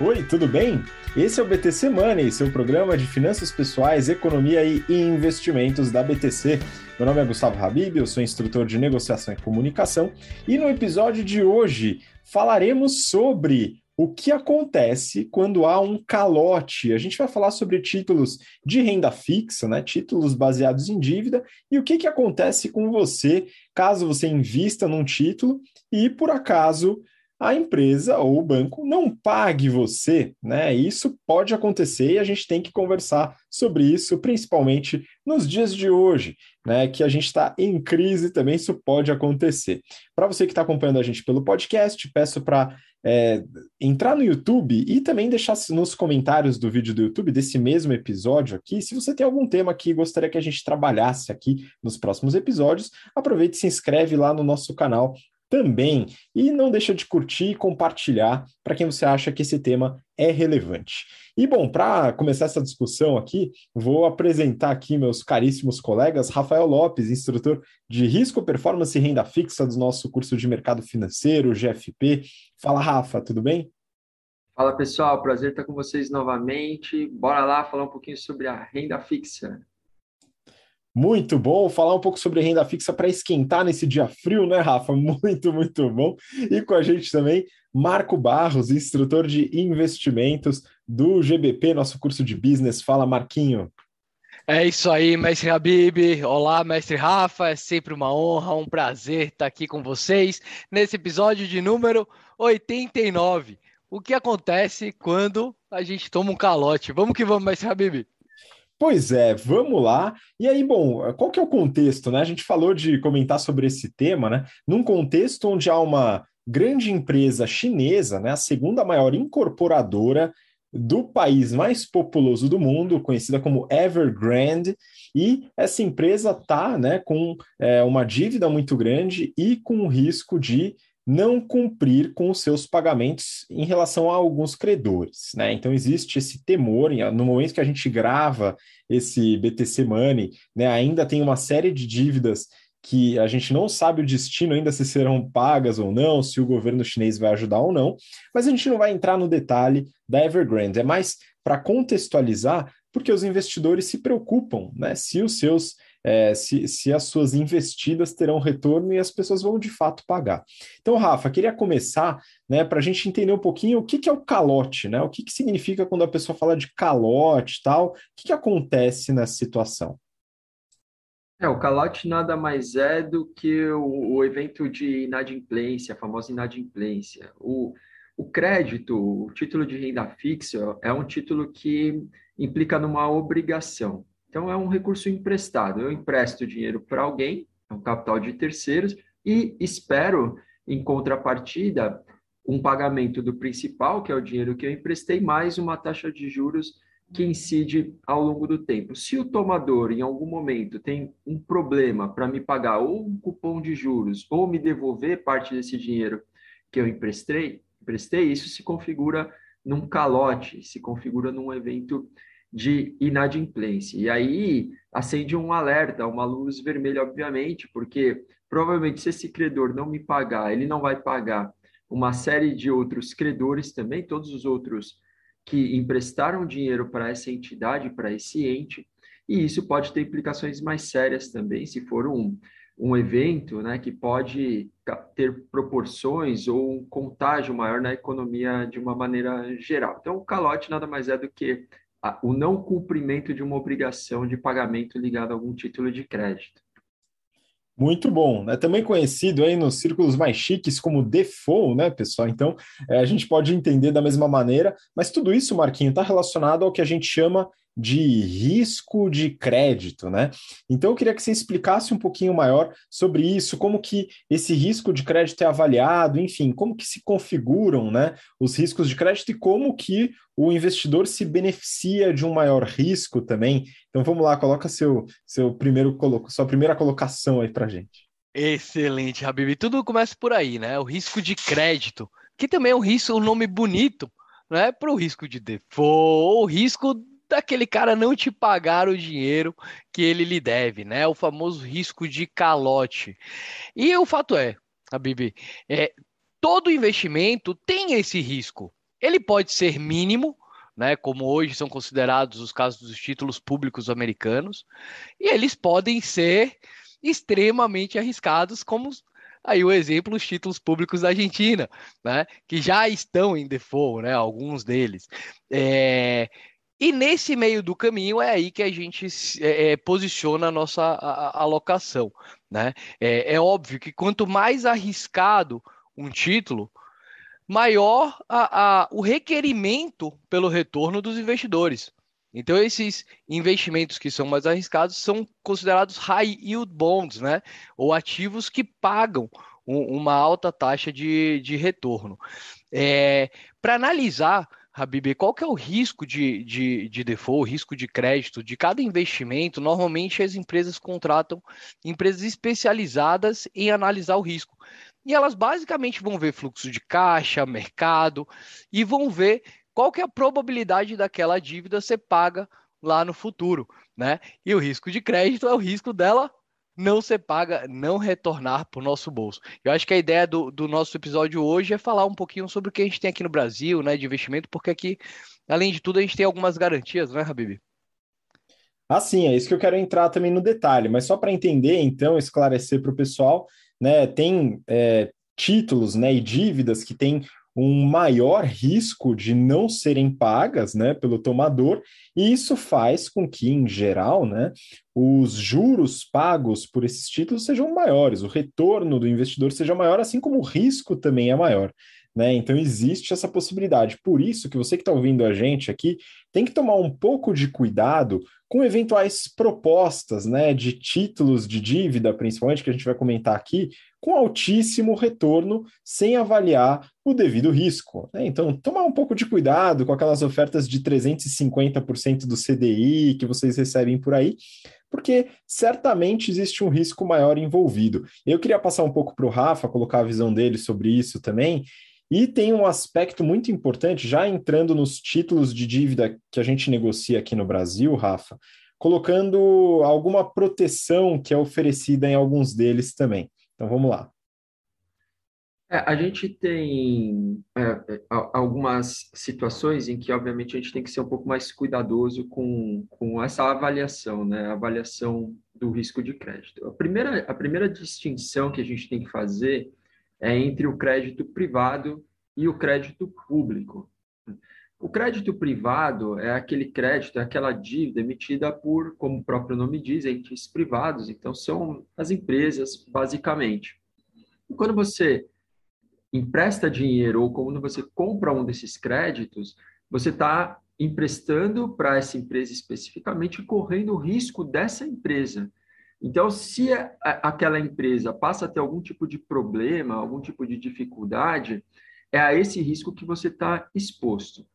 Oi, tudo bem? Esse é o BTC Money, seu programa de finanças pessoais, economia e investimentos da BTC. Meu nome é Gustavo Habib, eu sou instrutor de negociação e comunicação, e no episódio de hoje falaremos sobre o que acontece quando há um calote. A gente vai falar sobre títulos de renda fixa, né? Títulos baseados em dívida, e o que, que acontece com você caso você invista num título e por acaso a empresa ou o banco não pague você, né? Isso pode acontecer e a gente tem que conversar sobre isso, principalmente nos dias de hoje, né? Que a gente está em crise também, isso pode acontecer. Para você que está acompanhando a gente pelo podcast, peço para é, entrar no YouTube e também deixar nos comentários do vídeo do YouTube desse mesmo episódio aqui, se você tem algum tema que gostaria que a gente trabalhasse aqui nos próximos episódios, aproveite e se inscreve lá no nosso canal também. E não deixa de curtir e compartilhar para quem você acha que esse tema é relevante. E bom, para começar essa discussão aqui, vou apresentar aqui meus caríssimos colegas, Rafael Lopes, instrutor de risco, performance e renda fixa do nosso curso de mercado financeiro, GFP. Fala, Rafa, tudo bem? Fala pessoal, prazer estar com vocês novamente. Bora lá falar um pouquinho sobre a renda fixa. Muito bom falar um pouco sobre renda fixa para esquentar nesse dia frio, né, Rafa? Muito, muito bom. E com a gente também, Marco Barros, instrutor de investimentos do GBP, nosso curso de business. Fala, Marquinho. É isso aí, mestre Habib. Olá, mestre Rafa. É sempre uma honra, um prazer estar aqui com vocês nesse episódio de número 89. O que acontece quando a gente toma um calote? Vamos que vamos, mestre Habib. Pois é, vamos lá. E aí, bom, qual que é o contexto, né? A gente falou de comentar sobre esse tema, né? Num contexto onde há uma grande empresa chinesa, né, a segunda maior incorporadora do país mais populoso do mundo, conhecida como Evergrande, e essa empresa está né, com é, uma dívida muito grande e com risco de não cumprir com os seus pagamentos em relação a alguns credores. Né? Então, existe esse temor, no momento que a gente grava esse BTC Money, né, ainda tem uma série de dívidas que a gente não sabe o destino ainda se serão pagas ou não, se o governo chinês vai ajudar ou não, mas a gente não vai entrar no detalhe da Evergrande, é mais para contextualizar, porque os investidores se preocupam né, se os seus é, se, se as suas investidas terão retorno e as pessoas vão de fato pagar. Então, Rafa, queria começar né, para a gente entender um pouquinho o que, que é o calote, né? O que, que significa quando a pessoa fala de calote tal, o que, que acontece nessa situação? É, o calote nada mais é do que o, o evento de inadimplência, a famosa inadimplência. O, o crédito, o título de renda fixa, é um título que implica numa obrigação. Então, é um recurso emprestado. Eu empresto dinheiro para alguém, é um capital de terceiros, e espero, em contrapartida, um pagamento do principal, que é o dinheiro que eu emprestei, mais uma taxa de juros que incide ao longo do tempo. Se o tomador, em algum momento, tem um problema para me pagar ou um cupom de juros ou me devolver parte desse dinheiro que eu emprestei, emprestei isso se configura num calote, se configura num evento de inadimplência. E aí acende um alerta, uma luz vermelha, obviamente, porque provavelmente se esse credor não me pagar, ele não vai pagar uma série de outros credores também, todos os outros que emprestaram dinheiro para essa entidade, para esse ente, e isso pode ter implicações mais sérias também, se for um, um evento né, que pode ter proporções ou um contágio maior na economia de uma maneira geral. Então, o calote nada mais é do que o não cumprimento de uma obrigação de pagamento ligada a algum título de crédito. Muito bom, é também conhecido aí nos círculos mais chiques como default, né, pessoal? Então, é, a gente pode entender da mesma maneira, mas tudo isso, Marquinho, está relacionado ao que a gente chama de risco de crédito, né? Então eu queria que você explicasse um pouquinho maior sobre isso, como que esse risco de crédito é avaliado, enfim, como que se configuram, né, os riscos de crédito e como que o investidor se beneficia de um maior risco também. Então vamos lá, coloca seu seu primeiro sua primeira colocação aí para gente. Excelente, Habib. Tudo começa por aí, né? O risco de crédito, que também é um risco, um nome bonito, né? Para o risco de default, o risco daquele cara não te pagar o dinheiro que ele lhe deve, né? O famoso risco de calote. E o fato é, a Bibi, é, todo investimento tem esse risco. ele pode ser mínimo, né, como hoje são considerados os casos dos títulos públicos americanos, e eles podem ser extremamente arriscados, como aí o exemplo os títulos públicos da Argentina, né, que já estão em default, né, alguns deles. É, e nesse meio do caminho é aí que a gente é, é, posiciona a nossa alocação. Né? É, é, óbvio que quanto mais arriscado um título, maior a, a, o requerimento pelo retorno dos investidores. Então, esses investimentos que são mais arriscados são considerados high yield bonds, né? ou ativos que pagam um, uma alta taxa de, de retorno. É, Para analisar Habib, qual que é o risco de, de, de default, risco de crédito de cada investimento? Normalmente as empresas contratam empresas especializadas em analisar o risco. E elas basicamente vão ver fluxo de caixa, mercado, e vão ver qual que é a probabilidade daquela dívida ser paga lá no futuro, né? E o risco de crédito é o risco dela não ser paga, não retornar para o nosso bolso. Eu acho que a ideia do, do, nosso episódio hoje é falar um pouquinho sobre o que a gente tem aqui no Brasil, né, de investimento, porque aqui, além de tudo, a gente tem algumas garantias, né, Habib? Ah, sim, é isso que eu quero entrar também no detalhe, mas só para entender, então, esclarecer para o pessoal, né, tem é, títulos, né, e dívidas que têm um maior risco de não serem pagas né, pelo tomador, e isso faz com que, em geral, né, os juros pagos por esses títulos sejam maiores, o retorno do investidor seja maior, assim como o risco também é maior. Né? Então existe essa possibilidade. Por isso que você que está ouvindo a gente aqui tem que tomar um pouco de cuidado com eventuais propostas né, de títulos de dívida, principalmente, que a gente vai comentar aqui, com altíssimo retorno, sem avaliar o devido risco. Né? Então, tomar um pouco de cuidado com aquelas ofertas de 350% do CDI que vocês recebem por aí, porque certamente existe um risco maior envolvido. Eu queria passar um pouco para o Rafa, colocar a visão dele sobre isso também. E tem um aspecto muito importante, já entrando nos títulos de dívida que a gente negocia aqui no Brasil, Rafa, colocando alguma proteção que é oferecida em alguns deles também. Então vamos lá. É, a gente tem é, é algumas situações em que, obviamente, a gente tem que ser um pouco mais cuidadoso com, com essa avaliação, né? Avaliação do risco de crédito. A primeira, a primeira distinção que a gente tem que fazer é entre o crédito privado e o crédito público. O crédito privado é aquele crédito, é aquela dívida emitida por, como o próprio nome diz, entes privados, então são as empresas, basicamente. E quando você empresta dinheiro ou quando você compra um desses créditos, você está emprestando para essa empresa especificamente, correndo o risco dessa empresa. Então, se aquela empresa passa a ter algum tipo de problema, algum tipo de dificuldade, é a esse risco que você está exposto.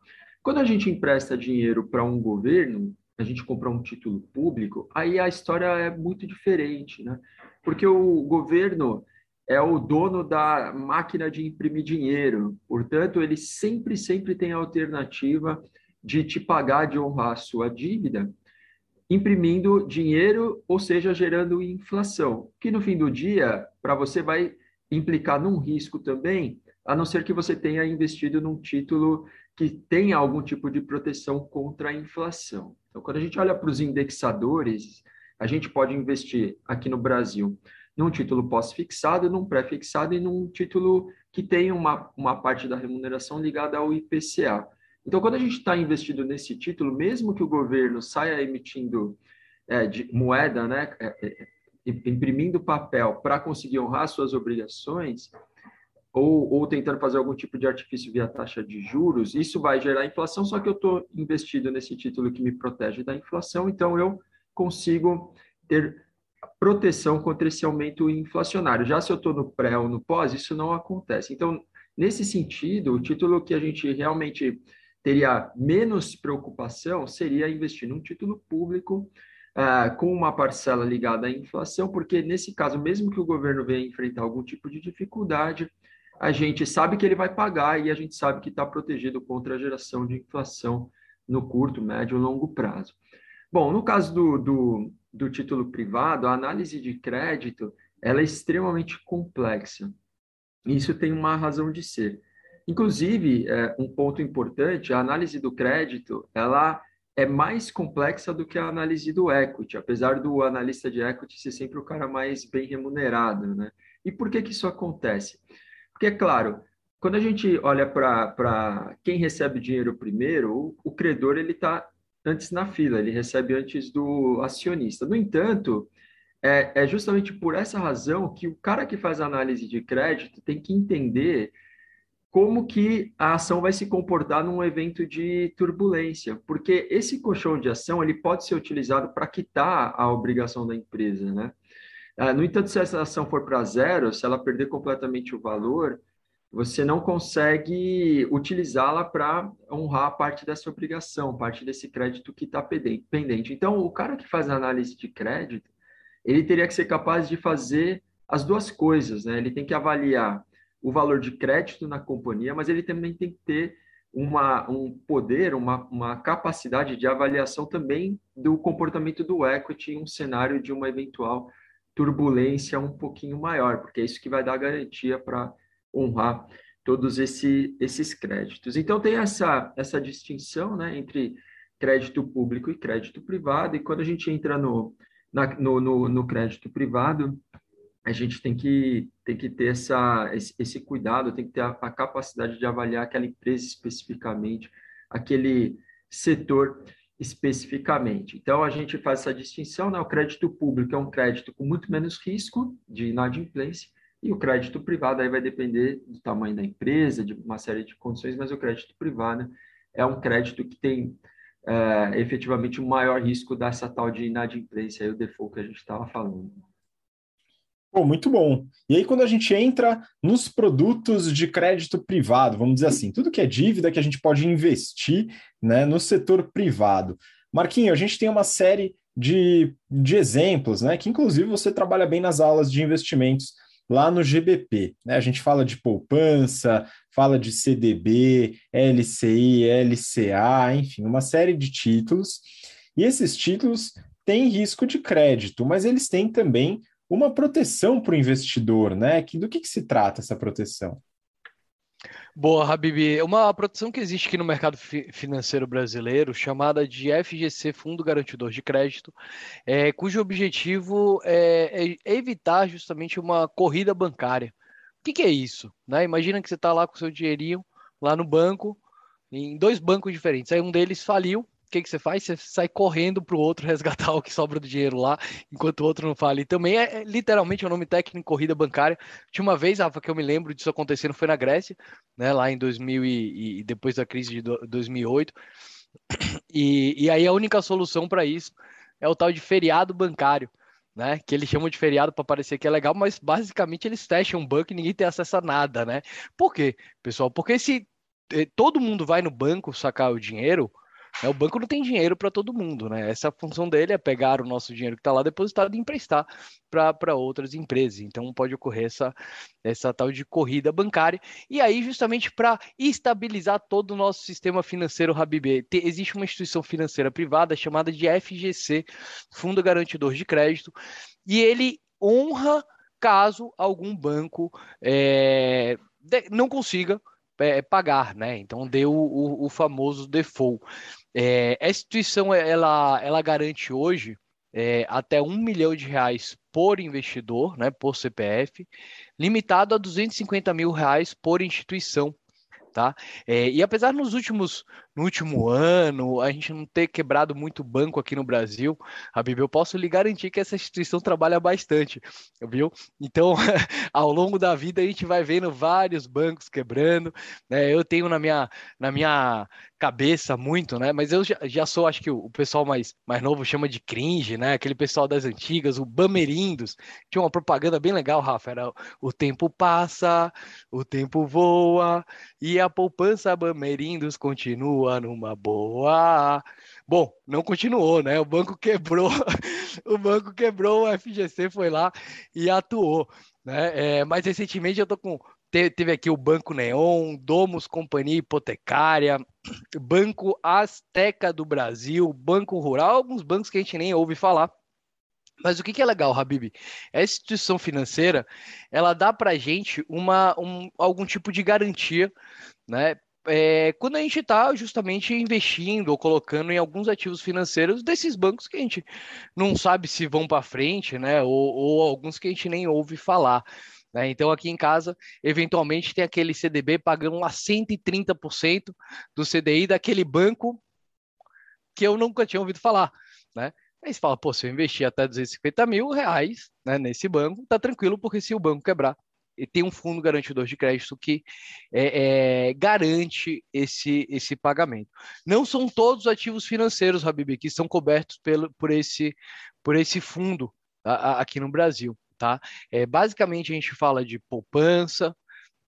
Quando a gente empresta dinheiro para um governo, a gente compra um título público, aí a história é muito diferente, né? Porque o governo é o dono da máquina de imprimir dinheiro, portanto, ele sempre, sempre tem a alternativa de te pagar, de honrar a sua dívida, imprimindo dinheiro, ou seja, gerando inflação, que no fim do dia, para você vai implicar num risco também, a não ser que você tenha investido num título que tenha algum tipo de proteção contra a inflação. Então, quando a gente olha para os indexadores, a gente pode investir aqui no Brasil num título pós-fixado, num pré-fixado e num título que tem uma, uma parte da remuneração ligada ao IPCA. Então, quando a gente está investido nesse título, mesmo que o governo saia emitindo é, moeda, né, é, é, imprimindo papel para conseguir honrar suas obrigações, ou, ou, tentando fazer algum tipo de artifício via taxa de juros, isso vai gerar inflação, só que eu estou investido nesse título que me protege da inflação, então eu consigo ter proteção contra esse aumento inflacionário. Já se eu estou no pré ou no pós, isso não acontece. Então, nesse sentido, o título que a gente realmente teria menos preocupação seria investir num título público uh, com uma parcela ligada à inflação, porque nesse caso, mesmo que o governo venha enfrentar algum tipo de dificuldade, a gente sabe que ele vai pagar e a gente sabe que está protegido contra a geração de inflação no curto, médio e longo prazo. Bom, no caso do, do, do título privado, a análise de crédito ela é extremamente complexa. Isso tem uma razão de ser. Inclusive, é, um ponto importante, a análise do crédito, ela é mais complexa do que a análise do equity, apesar do analista de equity ser sempre o cara mais bem remunerado, né? E por que que isso acontece? Porque, é claro, quando a gente olha para quem recebe dinheiro primeiro, o, o credor ele está antes na fila, ele recebe antes do acionista. No entanto, é, é justamente por essa razão que o cara que faz análise de crédito tem que entender como que a ação vai se comportar num evento de turbulência, porque esse colchão de ação ele pode ser utilizado para quitar a obrigação da empresa, né? Ah, no entanto, se essa ação for para zero, se ela perder completamente o valor, você não consegue utilizá-la para honrar parte dessa obrigação, parte desse crédito que está pendente. Então, o cara que faz análise de crédito, ele teria que ser capaz de fazer as duas coisas, né? Ele tem que avaliar o valor de crédito na companhia, mas ele também tem que ter uma, um poder, uma, uma capacidade de avaliação também do comportamento do equity em um cenário de uma eventual turbulência um pouquinho maior, porque é isso que vai dar garantia para honrar todos esse, esses créditos. Então, tem essa, essa distinção né, entre crédito público e crédito privado, e quando a gente entra no, na, no, no, no crédito privado, a gente tem que, tem que ter essa, esse, cuidado, tem que ter a, a, capacidade de avaliar aquela empresa especificamente, aquele setor especificamente. Então, a gente faz essa distinção, né? o crédito público é um crédito com muito menos risco de inadimplência, e o crédito privado aí vai depender do tamanho da empresa, de uma série de condições, mas o crédito privado é um crédito que tem é, efetivamente um maior risco dessa tal de inadimplência, aí, o default que a gente estava falando. Muito bom. E aí, quando a gente entra nos produtos de crédito privado, vamos dizer assim, tudo que é dívida que a gente pode investir né, no setor privado. Marquinho, a gente tem uma série de, de exemplos, né? Que inclusive você trabalha bem nas aulas de investimentos lá no GBP. Né? A gente fala de poupança, fala de CDB, LCI, LCA, enfim, uma série de títulos. E esses títulos têm risco de crédito, mas eles têm também uma proteção para o investidor, né? Que, do que, que se trata essa proteção? Boa, Habib. Uma proteção que existe aqui no mercado fi financeiro brasileiro, chamada de FGC, Fundo Garantidor de Crédito, é, cujo objetivo é, é, evitar justamente uma corrida bancária. O que, que é isso? Né? Imagina que você está lá com seu dinheirinho, lá no banco, em dois bancos diferentes. Aí um deles faliu, que, que você faz? Você sai correndo para o outro resgatar o que sobra do dinheiro lá, enquanto o outro não fala. E também é, é literalmente o um nome técnico corrida bancária. Tinha uma vez, Rafa, que eu me lembro disso acontecendo, foi na Grécia, né, lá em 2000 e, e depois da crise de 2008. E, e aí a única solução para isso é o tal de feriado bancário. Né, que eles chamam de feriado para parecer que é legal, mas basicamente eles fecham um banco e ninguém tem acesso a nada, né? Por quê, pessoal? Porque se eh, todo mundo vai no banco sacar o dinheiro, é, o banco não tem dinheiro para todo mundo, né? Essa função dele é pegar o nosso dinheiro que está lá depositado e emprestar para outras empresas. Então pode ocorrer essa, essa tal de corrida bancária. E aí, justamente para estabilizar todo o nosso sistema financeiro Habib, existe uma instituição financeira privada chamada de FGC, Fundo Garantidor de Crédito, e ele honra caso algum banco é, não consiga é, pagar, né? Então deu o, o famoso default. É, a instituição ela, ela garante hoje é, até um milhão de reais por investidor, né, por CPF, limitado a 250 mil reais por instituição. Tá? É, e apesar nos últimos, no último ano a gente não ter quebrado muito banco aqui no Brasil, Bíblia eu posso lhe garantir que essa instituição trabalha bastante, viu? Então, ao longo da vida a gente vai vendo vários bancos quebrando, né? Eu tenho na minha, na minha cabeça muito, né? Mas eu já, já sou, acho que o, o, pessoal mais, mais novo chama de cringe, né? Aquele pessoal das antigas, o Bamerindos. Tinha uma propaganda bem legal, Rafa. Era o tempo passa, o tempo voa e a poupança Bamerindos continua numa boa. Bom, não continuou, né? O banco quebrou, o banco quebrou, o FGC foi lá e atuou. Né? É, mais recentemente eu tô com teve aqui o Banco Neon, Domus Companhia Hipotecária, Banco Azteca do Brasil, Banco Rural, alguns bancos que a gente nem ouve falar. Mas o que, que é legal, Habib? A instituição financeira, ela dá para gente uma, um, algum tipo de garantia, né? É, quando a gente está justamente investindo ou colocando em alguns ativos financeiros desses bancos que a gente não sabe se vão para frente, né? Ou, ou, alguns que a gente nem ouve falar. Né? Então, aqui em casa, eventualmente tem aquele CDB pagando lá 130% do CDI daquele banco que eu nunca tinha ouvido falar. Né? Aí você fala, pô, se eu investir até 250 mil reais né, nesse banco, tá tranquilo, porque se o banco quebrar, tem um fundo garantidor de crédito que é, é, garante esse, esse pagamento. Não são todos os ativos financeiros, Habib, que são cobertos pelo, por, esse, por esse fundo a, a, aqui no Brasil. Tá? É, basicamente, a gente fala de poupança,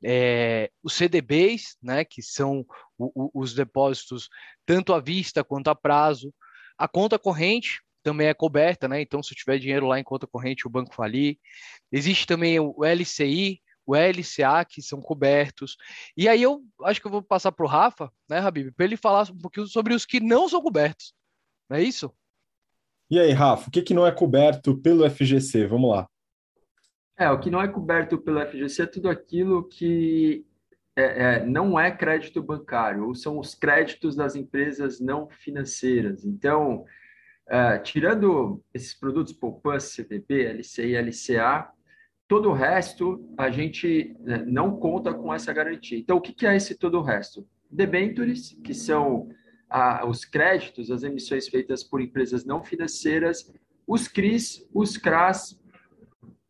é, os CDBs, né, que são o, o, os depósitos tanto à vista quanto a prazo, a conta corrente, também é coberta, né? Então, se eu tiver dinheiro lá em conta corrente, o banco falir. Existe também o LCI, o LCA, que são cobertos. E aí eu acho que eu vou passar para o Rafa, né, Habib, para ele falar um pouquinho sobre os que não são cobertos. Não é isso? E aí, Rafa, o que, que não é coberto pelo FGC? Vamos lá. É, o que não é coberto pelo FGC é tudo aquilo que é, é, não é crédito bancário, ou são os créditos das empresas não financeiras. Então, Uh, tirando esses produtos poupança, CDB, LCI, LCA, todo o resto a gente né, não conta com essa garantia. Então, o que, que é esse todo o resto? Debentures, que são os créditos, as emissões feitas por empresas não financeiras, os CRIs, os CRAS.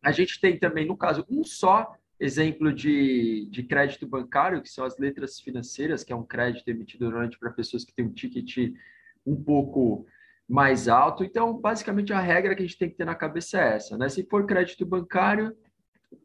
A gente tem também, no caso, um só exemplo de, de crédito bancário, que são as letras financeiras, que é um crédito emitido normalmente para pessoas que têm um ticket um pouco mais alto. Então, basicamente, a regra que a gente tem que ter na cabeça é essa. Né? Se for crédito bancário,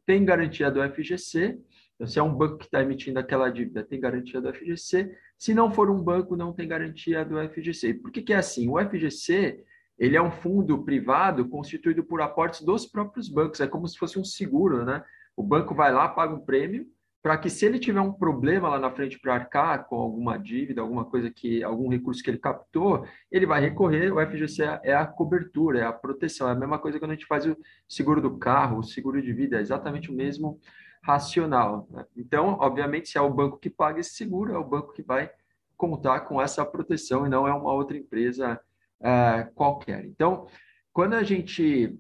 tem garantia do FGC. Então, se é um banco que está emitindo aquela dívida, tem garantia do FGC. Se não for um banco, não tem garantia do FGC. Por que, que é assim? O FGC ele é um fundo privado constituído por aportes dos próprios bancos. É como se fosse um seguro, né? O banco vai lá, paga um prêmio, para que se ele tiver um problema lá na frente para arcar com alguma dívida, alguma coisa que, algum recurso que ele captou, ele vai recorrer, o FGC é a cobertura, é a proteção, é a mesma coisa quando a gente faz o seguro do carro, o seguro de vida, é exatamente o mesmo racional. Né? Então, obviamente, se é o banco que paga esse seguro, é o banco que vai contar com essa proteção e não é uma outra empresa é, qualquer. Então, quando a gente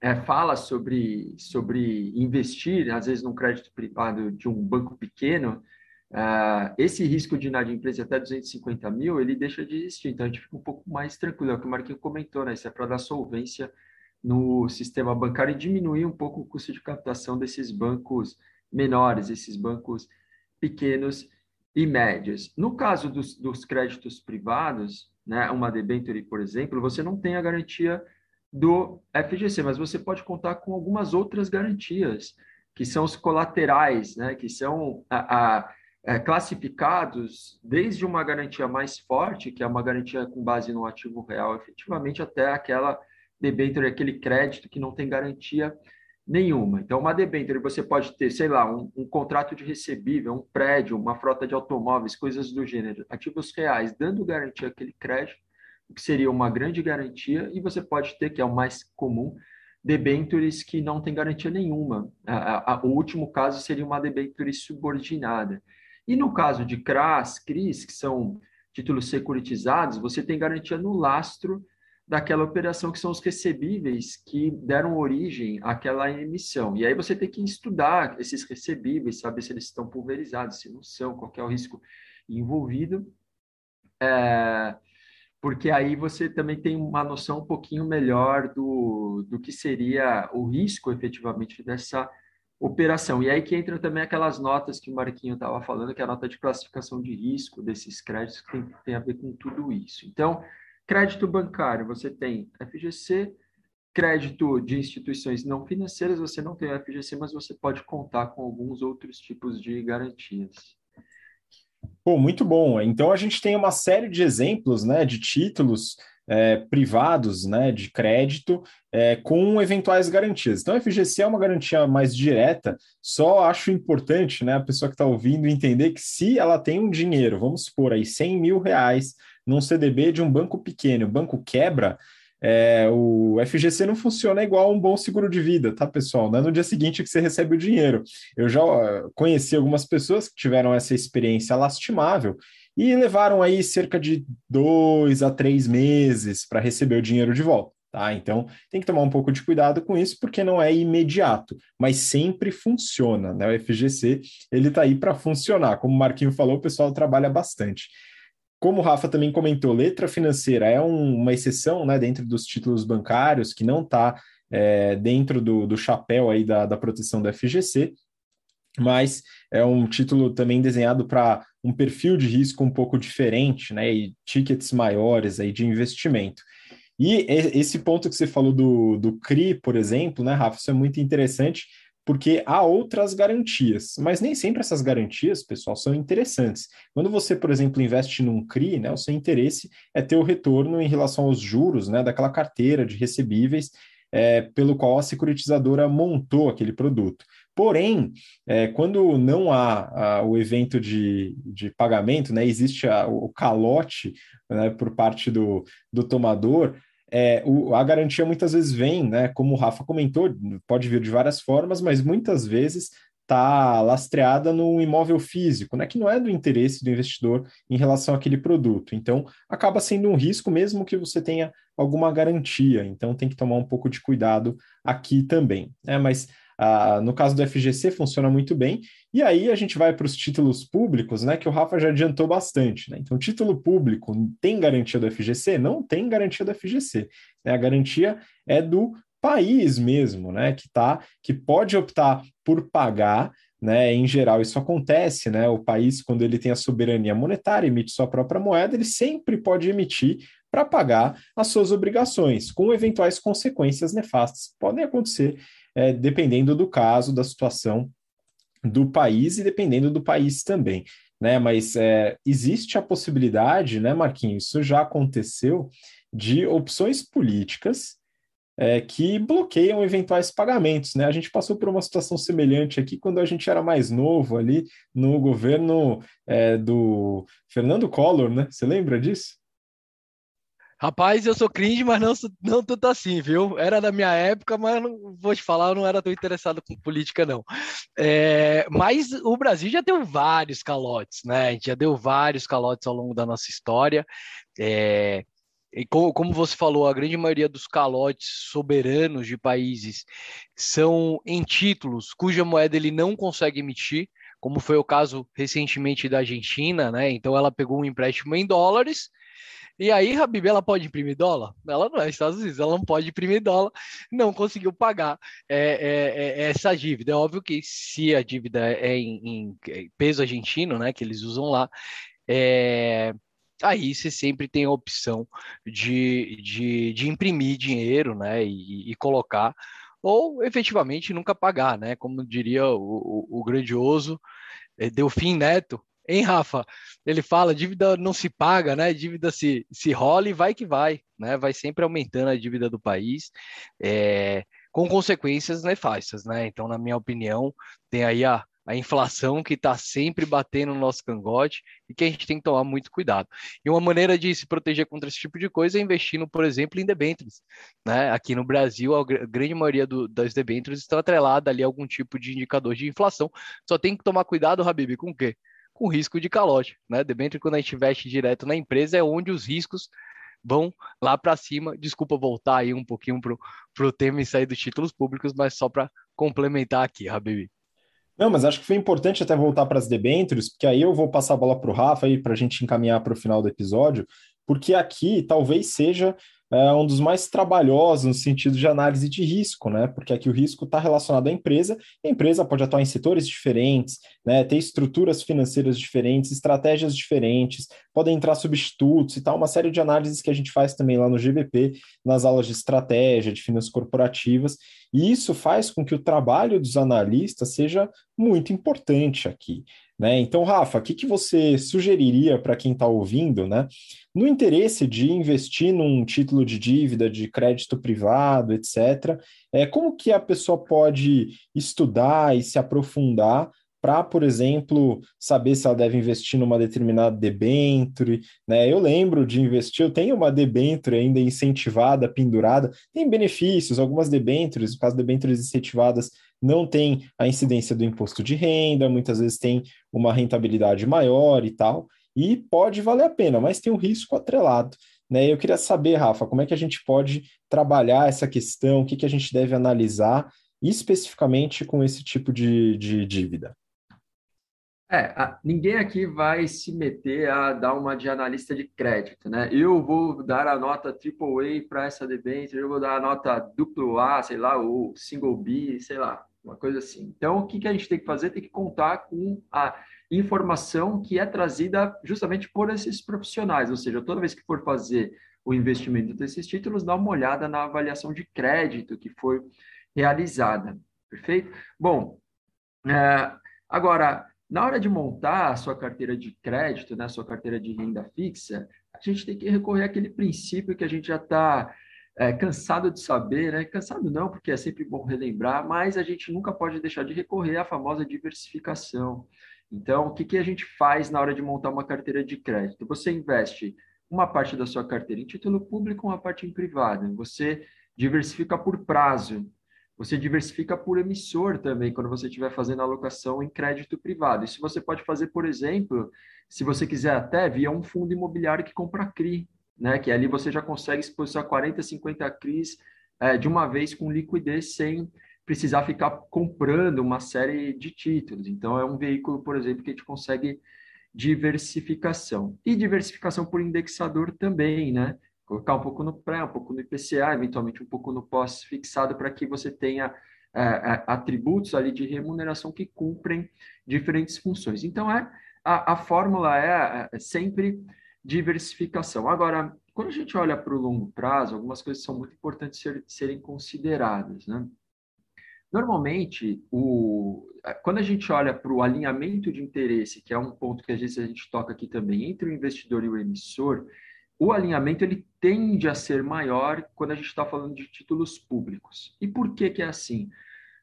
é, fala sobre, sobre investir, às vezes, num crédito privado de um banco pequeno, uh, esse risco de inadimplência até 250 mil, ele deixa de existir. Então, a gente fica um pouco mais tranquilo. É o que o Marquinhos comentou, né? Isso é para dar solvência no sistema bancário e diminuir um pouco o custo de captação desses bancos menores, esses bancos pequenos e médios. No caso dos, dos créditos privados, né, uma debenture, por exemplo, você não tem a garantia do FGC, mas você pode contar com algumas outras garantias, que são os colaterais, né, que são a, a, a, é, classificados desde uma garantia mais forte, que é uma garantia com base no ativo real, efetivamente, até aquela debênture, aquele crédito que não tem garantia nenhuma. Então, uma debênture, você pode ter, sei lá, um, um, contrato de recebível, um prédio, uma frota de automóveis, coisas do gênero, ativos reais, dando garantia àquele crédito, que seria uma grande garantia, e você pode ter, que é o mais comum, debentures que não tem garantia nenhuma. A, a, o último caso seria uma debenture subordinada. E no caso de CRAS, CRIs, que são títulos securitizados, você tem garantia no lastro daquela operação, que são os recebíveis que deram origem àquela emissão. E aí você tem que estudar esses recebíveis, saber se eles estão pulverizados, se não são, qual é o risco envolvido. É, porque aí você também tem uma noção um pouquinho melhor do, do que seria o risco efetivamente dessa operação. E aí que entra também aquelas notas que o Marquinho estava falando, que é a nota de classificação de risco desses créditos, que tem, tem a ver com tudo isso. Então, crédito bancário, você tem FGC, crédito de instituições não financeiras, você não tem o FGC, mas você pode contar com alguns outros tipos de garantias. Pô, muito bom. Então a gente tem uma série de exemplos, né, de títulos é, privados, né, de crédito é, com eventuais garantias. Então a FGC é uma garantia mais direta. Só acho importante, né, a pessoa que está ouvindo entender que se ela tem um dinheiro, vamos supor aí 100 mil reais num CDB de um banco pequeno, o banco quebra, é, o FGC não funciona igual um bom seguro de vida, tá, pessoal? Não é no dia seguinte que você recebe o dinheiro. Eu já conheci algumas pessoas que tiveram essa experiência lastimável e levaram aí cerca de dois a três meses para receber o dinheiro de volta. Tá? Então tem que tomar um pouco de cuidado com isso, porque não é imediato, mas sempre funciona. Né? O FGC ele está aí para funcionar. Como o Marquinho falou, o pessoal trabalha bastante. Como o Rafa também comentou, letra financeira é um, uma exceção né, dentro dos títulos bancários, que não está é, dentro do, do chapéu aí da, da proteção do FGC, mas é um título também desenhado para um perfil de risco um pouco diferente, né, e tickets maiores aí de investimento. E esse ponto que você falou do, do CRI, por exemplo, né, Rafa, isso é muito interessante, porque há outras garantias, mas nem sempre essas garantias, pessoal, são interessantes. Quando você, por exemplo, investe num CRI, né, o seu interesse é ter o retorno em relação aos juros né, daquela carteira de recebíveis é, pelo qual a securitizadora montou aquele produto. Porém, é, quando não há a, o evento de, de pagamento, né, existe a, o calote né, por parte do, do tomador, é, o, a garantia muitas vezes vem, né, como o Rafa comentou, pode vir de várias formas, mas muitas vezes está lastreada no imóvel físico, né, que não é do interesse do investidor em relação àquele produto. Então, acaba sendo um risco mesmo que você tenha alguma garantia. Então, tem que tomar um pouco de cuidado aqui também. Né? Mas ah, no caso do FGC, funciona muito bem. E aí a gente vai para os títulos públicos, né? Que o Rafa já adiantou bastante. Né? Então, título público tem garantia do FGC? Não tem garantia do FGC. Né? A garantia é do país mesmo, né? Que tá, que pode optar por pagar. Né, em geral, isso acontece, né? O país, quando ele tem a soberania monetária, emite sua própria moeda, ele sempre pode emitir para pagar as suas obrigações, com eventuais consequências nefastas. Podem acontecer é, dependendo do caso, da situação do país e dependendo do país também. Né? Mas é, existe a possibilidade, né, Marquinhos? Isso já aconteceu de opções políticas é, que bloqueiam eventuais pagamentos. Né? A gente passou por uma situação semelhante aqui quando a gente era mais novo ali no governo é, do Fernando Collor, né? Você lembra disso? Rapaz, eu sou cringe, mas não, não tanto assim, viu? Era da minha época, mas não vou te falar, eu não era tão interessado com política, não. É, mas o Brasil já deu vários calotes, né? A gente já deu vários calotes ao longo da nossa história. É, e como, como você falou, a grande maioria dos calotes soberanos de países são em títulos cuja moeda ele não consegue emitir, como foi o caso recentemente da Argentina, né? Então ela pegou um empréstimo em dólares e aí, Habib, ela pode imprimir dólar? Ela não é Estados Unidos, ela não pode imprimir dólar, não conseguiu pagar é, é, é, essa dívida. É óbvio que se a dívida é em, em peso argentino, né, que eles usam lá, é, aí você sempre tem a opção de, de, de imprimir dinheiro, né, e, e, colocar, ou efetivamente nunca pagar, né, como diria o, o, o grandioso é, Delfim Neto, Hein, Rafa? Ele fala, dívida não se paga, né? Dívida se, se rola e vai que vai, né? Vai sempre aumentando a dívida do país, é, com consequências nefastas, né? Então, na minha opinião, tem aí a, a inflação que está sempre batendo no nosso cangote e que a gente tem que tomar muito cuidado. E uma maneira de se proteger contra esse tipo de coisa é investindo, por exemplo, em debêntures. Né? Aqui no Brasil, a grande maioria do, das debêntures estão atreladas ali a algum tipo de indicador de inflação. Só tem que tomar cuidado, Habib, com o quê? Com risco de calote, né? Debênture, quando a gente investe direto na empresa, é onde os riscos vão lá para cima. Desculpa voltar aí um pouquinho para o tema e sair dos títulos públicos, mas só para complementar aqui, Habibi. Não, mas acho que foi importante até voltar para as debêntures, porque aí eu vou passar a bola para o Rafa aí para a gente encaminhar para o final do episódio, porque aqui talvez seja é um dos mais trabalhosos no sentido de análise de risco, né? Porque aqui o risco está relacionado à empresa, a empresa pode atuar em setores diferentes, né? Ter estruturas financeiras diferentes, estratégias diferentes, podem entrar substitutos e tal, uma série de análises que a gente faz também lá no GBP, nas aulas de estratégia, de finanças corporativas, e isso faz com que o trabalho dos analistas seja muito importante aqui. Né? Então, Rafa, o que, que você sugeriria para quem está ouvindo, né? No interesse de investir num título de dívida de crédito privado, etc., é, como que a pessoa pode estudar e se aprofundar para, por exemplo, saber se ela deve investir numa determinada debenture, né? Eu lembro de investir, eu tenho uma debenture ainda incentivada, pendurada, tem benefícios, algumas debentures, no caso de debentures incentivadas, não tem a incidência do imposto de renda, muitas vezes tem uma rentabilidade maior e tal, e pode valer a pena, mas tem um risco atrelado. Né? Eu queria saber, Rafa, como é que a gente pode trabalhar essa questão, o que, que a gente deve analisar especificamente com esse tipo de, de dívida? É, ninguém aqui vai se meter a dar uma de analista de crédito, né? Eu vou dar a nota AAA para essa debênture, eu vou dar a nota duplo A, sei lá, ou single B, sei lá, uma coisa assim. Então, o que, que a gente tem que fazer? Tem que contar com a informação que é trazida justamente por esses profissionais, ou seja, toda vez que for fazer o investimento desses títulos, dá uma olhada na avaliação de crédito que foi realizada, perfeito? Bom, é, agora na hora de montar a sua carteira de crédito, né, a sua carteira de renda fixa, a gente tem que recorrer àquele princípio que a gente já está é, cansado de saber, né? Cansado não, porque é sempre bom relembrar, mas a gente nunca pode deixar de recorrer à famosa diversificação. Então, o que, que a gente faz na hora de montar uma carteira de crédito? Você investe uma parte da sua carteira em título público, uma parte em privado. Você diversifica por prazo. Você diversifica por emissor também, quando você estiver fazendo alocação em crédito privado. Isso você pode fazer, por exemplo, se você quiser até via um fundo imobiliário que compra CRI, né? que ali você já consegue exposição a 40, 50 CRIs é, de uma vez com liquidez sem precisar ficar comprando uma série de títulos. Então, é um veículo, por exemplo, que a gente consegue diversificação. E diversificação por indexador também, né? Colocar um pouco no pré, um pouco no IPCA, eventualmente um pouco no pós-fixado, para que você tenha é, é, atributos ali de remuneração que cumprem diferentes funções. Então, é, a, a fórmula é, é sempre diversificação. Agora, quando a gente olha para o longo prazo, algumas coisas são muito importantes ser, serem consideradas. Né? Normalmente, o, quando a gente olha para o alinhamento de interesse, que é um ponto que às vezes a gente toca aqui também, entre o investidor e o emissor, o alinhamento ele tende a ser maior quando a gente está falando de títulos públicos. E por que, que é assim?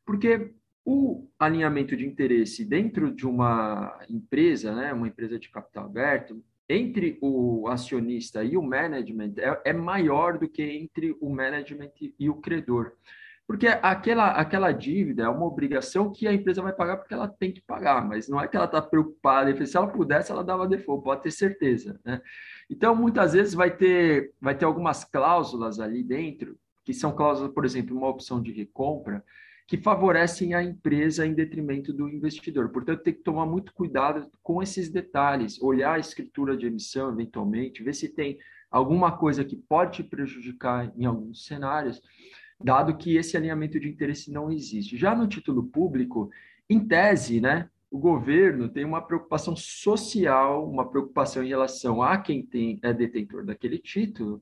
Porque o alinhamento de interesse dentro de uma empresa, né, uma empresa de capital aberto, entre o acionista e o management é, é maior do que entre o management e o credor. Porque aquela, aquela dívida é uma obrigação que a empresa vai pagar porque ela tem que pagar, mas não é que ela está preocupada. Se ela pudesse, ela dava default, pode ter certeza. Né? Então, muitas vezes vai ter, vai ter algumas cláusulas ali dentro, que são cláusulas, por exemplo, uma opção de recompra, que favorecem a empresa em detrimento do investidor. Portanto, tem que tomar muito cuidado com esses detalhes, olhar a escritura de emissão, eventualmente, ver se tem alguma coisa que pode te prejudicar em alguns cenários dado que esse alinhamento de interesse não existe. Já no título público, em tese, né, o governo tem uma preocupação social, uma preocupação em relação a quem tem, é detentor daquele título,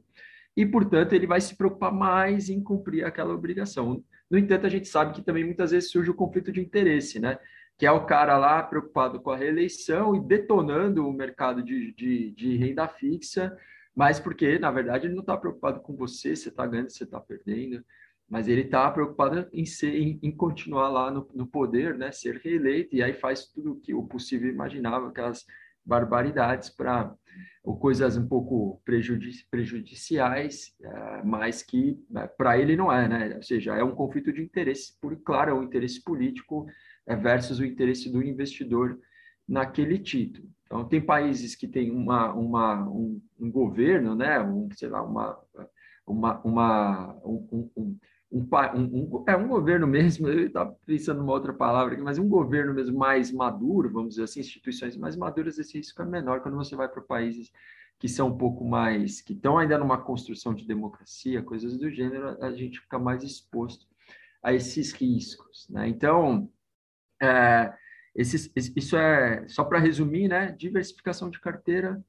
e, portanto, ele vai se preocupar mais em cumprir aquela obrigação. No entanto, a gente sabe que também muitas vezes surge o conflito de interesse, né? Que é o cara lá preocupado com a reeleição e detonando o mercado de, de, de renda fixa, mas porque, na verdade, ele não está preocupado com você, você está ganhando, você está perdendo mas ele está preocupado em, ser, em, em, continuar lá no, no, poder, né, ser reeleito, e aí faz tudo o que o possível imaginava, aquelas barbaridades para ou coisas um pouco prejudici prejudiciais, é, mas que é, para ele não é, né? Ou seja, é um conflito de interesse, por claro, é um interesse político é, versus o interesse do investidor naquele título. Então, tem países que têm uma, uma, um, um governo, né? Um, sei lá, uma, uma, uma, um, um, um, um, é um governo mesmo, eu estava pensando numa outra palavra aqui, mas um governo mesmo mais maduro, vamos dizer assim, instituições mais maduras, esse risco é menor quando você vai para países que são um pouco mais, que estão ainda numa construção de democracia, coisas do gênero, a gente fica mais exposto a esses riscos, né? Então, é, esses, isso é, só para resumir, né, diversificação de carteira,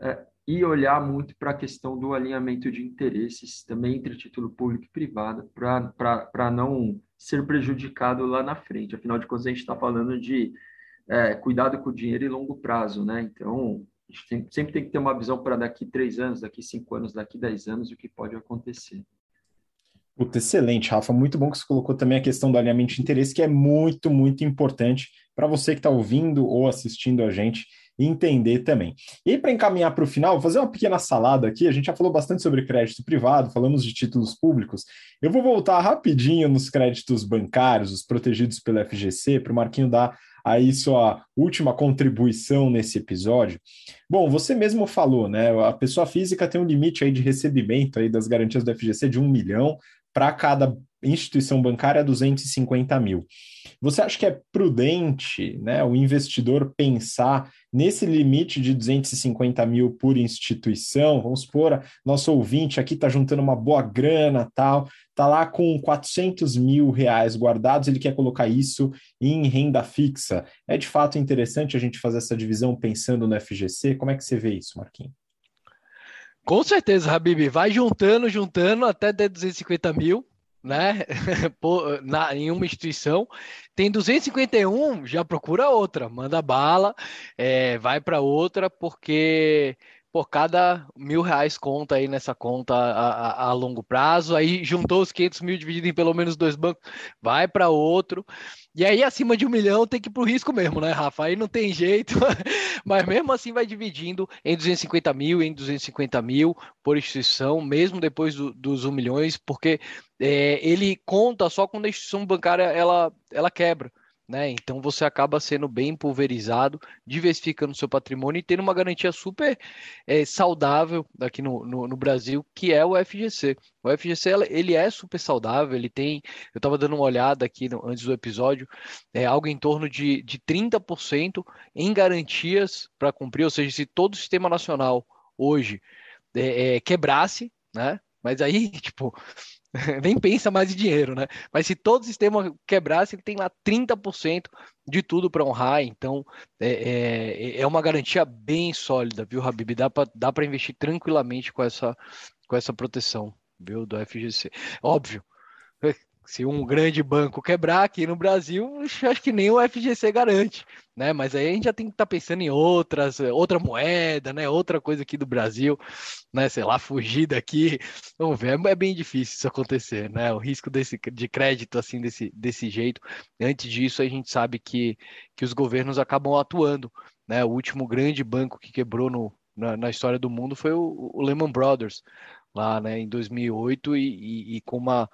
é, e olhar muito para a questão do alinhamento de interesses também entre título público e privado, para não ser prejudicado lá na frente. Afinal de contas, a gente está falando de é, cuidado com o dinheiro e longo prazo, né? Então, a gente tem, sempre tem que ter uma visão para daqui três anos, daqui cinco anos, daqui dez anos, o que pode acontecer. Puta, excelente, Rafa. Muito bom que você colocou também a questão do alinhamento de interesse, que é muito, muito importante para você que está ouvindo ou assistindo a gente entender também. E para encaminhar para o final, vou fazer uma pequena salada aqui. A gente já falou bastante sobre crédito privado, falamos de títulos públicos. Eu vou voltar rapidinho nos créditos bancários, os protegidos pelo FGC, para o Marquinho dar aí sua última contribuição nesse episódio. Bom, você mesmo falou, né? A pessoa física tem um limite aí de recebimento aí das garantias do FGC de um milhão para cada instituição bancária 250 mil. Você acha que é prudente né, o investidor pensar nesse limite de 250 mil por instituição? Vamos supor, nosso ouvinte aqui está juntando uma boa grana, tal, está lá com 400 mil reais guardados, ele quer colocar isso em renda fixa. É de fato interessante a gente fazer essa divisão pensando no FGC? Como é que você vê isso, Marquinhos? Com certeza, Habib. Vai juntando, juntando até ter 250 mil né? Na, em uma instituição, tem 251, já procura outra, manda bala, é, vai para outra, porque por cada mil reais conta aí nessa conta a, a, a, longo prazo, aí juntou os 500 mil dividido em pelo menos dois bancos, vai para outro, e aí acima de um milhão tem que ir para o risco mesmo, né, Rafa? Aí não tem jeito, mas mesmo assim vai dividindo em 250 mil, em 250 mil por instituição, mesmo depois do, dos 1 milhões, porque é, ele conta só quando a instituição bancária ela, ela quebra né? Então você acaba sendo bem pulverizado, diversificando seu patrimônio e tendo uma garantia super é, saudável aqui no, no, no, Brasil, que é o FGC. O FGC ele é super saudável, ele tem, eu estava dando uma olhada aqui no, antes do episódio, é algo em torno de, de 30% em garantias para cumprir, ou seja, se todo o sistema nacional hoje é, é, quebrasse, né? Mas aí, tipo, nem pensa mais em dinheiro, né? Mas se todo o sistema quebrasse, ele tem lá 30% de tudo para honrar, então é, é, é, uma garantia bem sólida, viu, Habib? Dá para investir tranquilamente com essa, com essa proteção, viu, do FGC. Óbvio, se um grande banco quebrar aqui no Brasil, acho que nem o FGC garante, né? Mas aí a gente já tem que estar tá pensando em outras, outra moeda, né? Outra coisa aqui do Brasil, né? Sei lá, fugir daqui. Vamos ver, é bem difícil isso acontecer, né? O risco desse, de crédito assim desse, desse jeito. Antes disso, a gente sabe que, que os governos acabam atuando, né? O último grande banco que quebrou no, na, na história do mundo foi o, o Lehman Brothers, lá, né? Em 2008 e, e, e com uma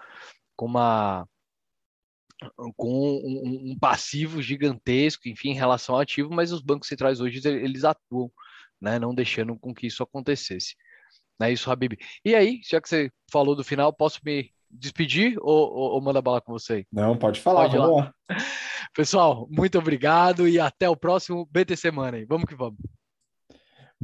com uma com um, um, passivo gigantesco, enfim, em relação ao ativo, mas os bancos centrais hoje eles atuam, né, não deixando com que isso acontecesse. Não é isso, Habib. E aí, já que você falou do final, posso me despedir ou, ou, ou manda bala com você? Não, pode falar, pode vamos lá. lá. Pessoal, muito obrigado e até o próximo BT Semana. Vamos que vamos.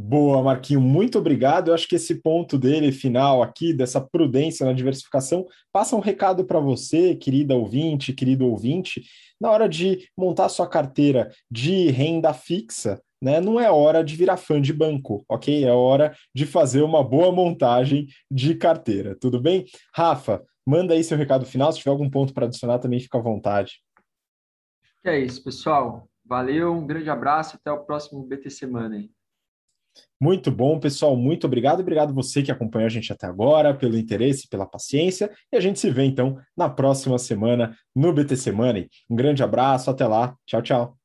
Boa, Marquinho, muito obrigado. Eu acho que esse ponto dele final aqui, dessa prudência na diversificação, passa um recado para você, querida ouvinte, querido ouvinte, na hora de montar sua carteira de renda fixa, né? Não é hora de virar fã de banco, ok? É hora de fazer uma boa montagem de carteira, tudo bem? Rafa, manda aí seu recado final. Se tiver algum ponto para adicionar, também fica à vontade. É isso, pessoal. Valeu, um grande abraço, até o próximo BT Semana aí. Muito bom, pessoal. Muito obrigado. Obrigado você que acompanhou a gente até agora, pelo interesse, pela paciência. E a gente se vê então na próxima semana no BT Semana. Um grande abraço, até lá. Tchau, tchau.